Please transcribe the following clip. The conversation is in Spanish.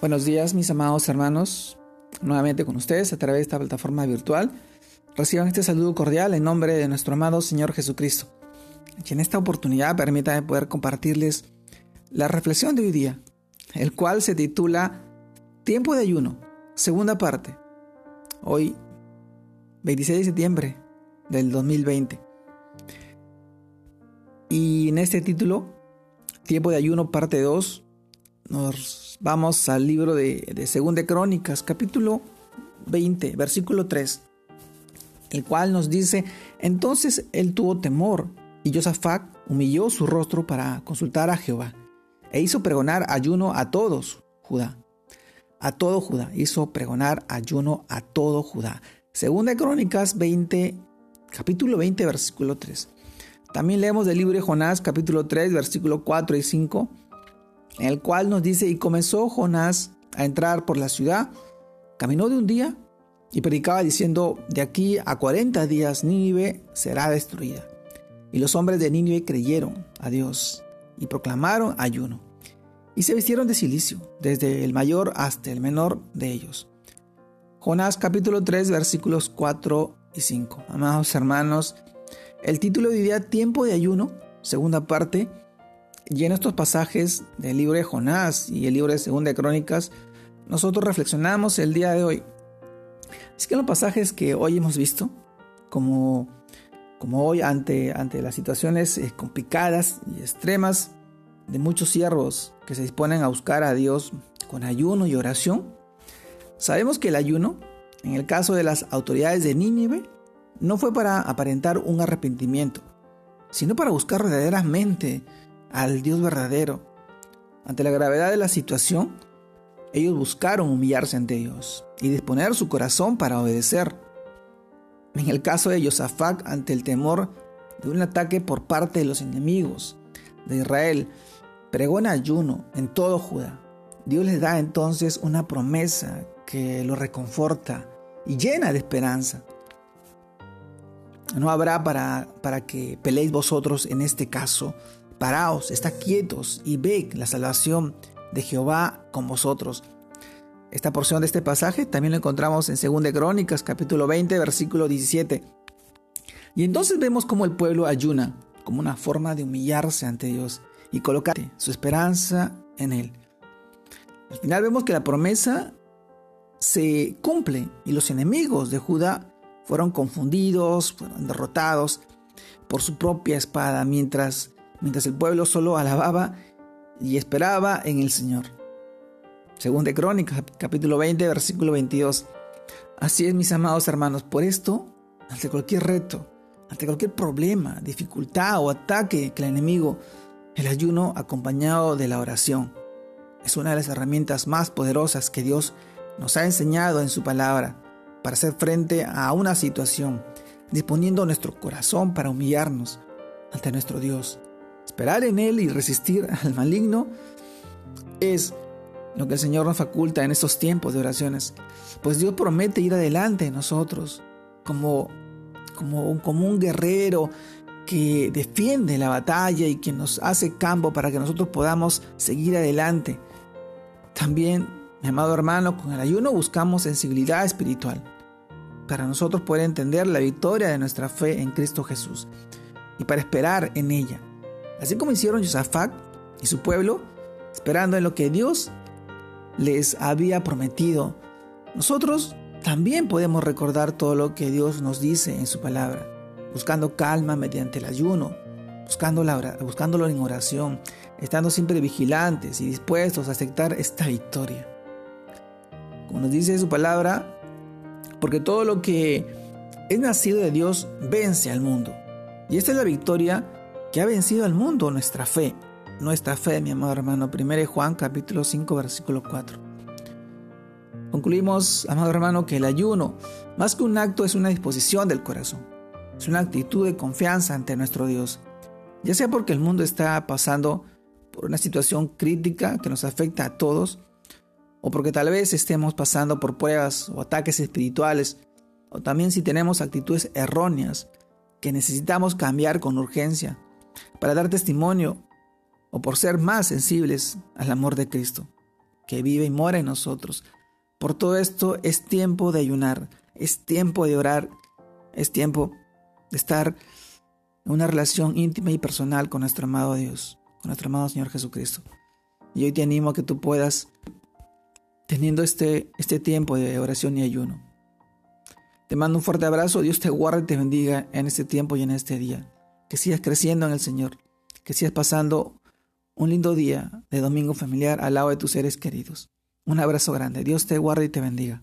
Buenos días mis amados hermanos, nuevamente con ustedes a través de esta plataforma virtual. Reciban este saludo cordial en nombre de nuestro amado Señor Jesucristo. Y en esta oportunidad permítanme poder compartirles la reflexión de hoy día, el cual se titula Tiempo de ayuno, segunda parte. Hoy, 26 de septiembre del 2020. Y en este título, Tiempo de ayuno, parte 2, nos vamos al libro de, de Segunda Crónicas, capítulo 20, versículo 3, el cual nos dice, entonces él tuvo temor y Josafat humilló su rostro para consultar a Jehová e hizo pregonar ayuno a todos Judá. A todo Judá. Hizo pregonar ayuno a todo Judá. Segunda Crónicas 20, capítulo 20, versículo 3. También leemos del libro de Jonás, capítulo 3, versículo 4 y 5 en el cual nos dice, y comenzó Jonás a entrar por la ciudad, caminó de un día y predicaba diciendo, de aquí a 40 días Nínive será destruida. Y los hombres de Nínive creyeron a Dios y proclamaron ayuno. Y se vistieron de silicio, desde el mayor hasta el menor de ellos. Jonás capítulo 3 versículos 4 y 5. Amados hermanos, el título diría Tiempo de ayuno, segunda parte, y en estos pasajes del libro de Jonás y el libro de Segunda de Crónicas, nosotros reflexionamos el día de hoy. Es que en los pasajes que hoy hemos visto, como, como hoy ante, ante las situaciones eh, complicadas y extremas de muchos siervos que se disponen a buscar a Dios con ayuno y oración, sabemos que el ayuno, en el caso de las autoridades de Nínive, no fue para aparentar un arrepentimiento, sino para buscar verdaderamente al Dios verdadero. Ante la gravedad de la situación, ellos buscaron humillarse ante Dios y disponer su corazón para obedecer. En el caso de Josafat, ante el temor de un ataque por parte de los enemigos de Israel, pregona ayuno en todo Judá. Dios les da entonces una promesa que lo reconforta y llena de esperanza. No habrá para, para que peleéis vosotros en este caso Paraos, está quietos y ve la salvación de Jehová con vosotros. Esta porción de este pasaje también lo encontramos en 2 Crónicas, capítulo 20, versículo 17. Y entonces vemos cómo el pueblo ayuna como una forma de humillarse ante Dios y colocar su esperanza en Él. Al final vemos que la promesa se cumple y los enemigos de Judá fueron confundidos, fueron derrotados por su propia espada, mientras mientras el pueblo solo alababa y esperaba en el Señor. Según de Crónicas, capítulo 20, versículo 22. Así es, mis amados hermanos, por esto, ante cualquier reto, ante cualquier problema, dificultad o ataque que el enemigo, el ayuno acompañado de la oración es una de las herramientas más poderosas que Dios nos ha enseñado en su palabra para hacer frente a una situación, disponiendo nuestro corazón para humillarnos ante nuestro Dios Esperar en Él y resistir al maligno es lo que el Señor nos faculta en estos tiempos de oraciones. Pues Dios promete ir adelante en nosotros como, como, un, como un guerrero que defiende la batalla y que nos hace campo para que nosotros podamos seguir adelante. También, mi amado hermano, con el ayuno buscamos sensibilidad espiritual para nosotros poder entender la victoria de nuestra fe en Cristo Jesús y para esperar en ella así como hicieron Josafat y su pueblo, esperando en lo que Dios les había prometido. Nosotros también podemos recordar todo lo que Dios nos dice en su palabra, buscando calma mediante el ayuno, buscando buscándolo en oración, estando siempre vigilantes y dispuestos a aceptar esta victoria. Como nos dice su palabra, porque todo lo que es nacido de Dios vence al mundo. Y esta es la victoria que ha vencido al mundo nuestra fe. Nuestra fe, mi amado hermano. 1 Juan capítulo 5 versículo 4. Concluimos, amado hermano, que el ayuno, más que un acto, es una disposición del corazón. Es una actitud de confianza ante nuestro Dios. Ya sea porque el mundo está pasando por una situación crítica que nos afecta a todos, o porque tal vez estemos pasando por pruebas o ataques espirituales, o también si tenemos actitudes erróneas que necesitamos cambiar con urgencia para dar testimonio o por ser más sensibles al amor de Cristo. que vive y mora en nosotros. Por todo esto es tiempo de ayunar, es tiempo de orar, es tiempo de estar en una relación íntima y personal con nuestro amado Dios, con nuestro amado Señor Jesucristo. Y hoy te animo a que tú puedas, teniendo este, este tiempo de oración y ayuno. Te mando un fuerte abrazo, Dios te guarde y te bendiga en este tiempo y en este día. Que sigas creciendo en el Señor, que sigas pasando un lindo día de domingo familiar al lado de tus seres queridos. Un abrazo grande, Dios te guarde y te bendiga.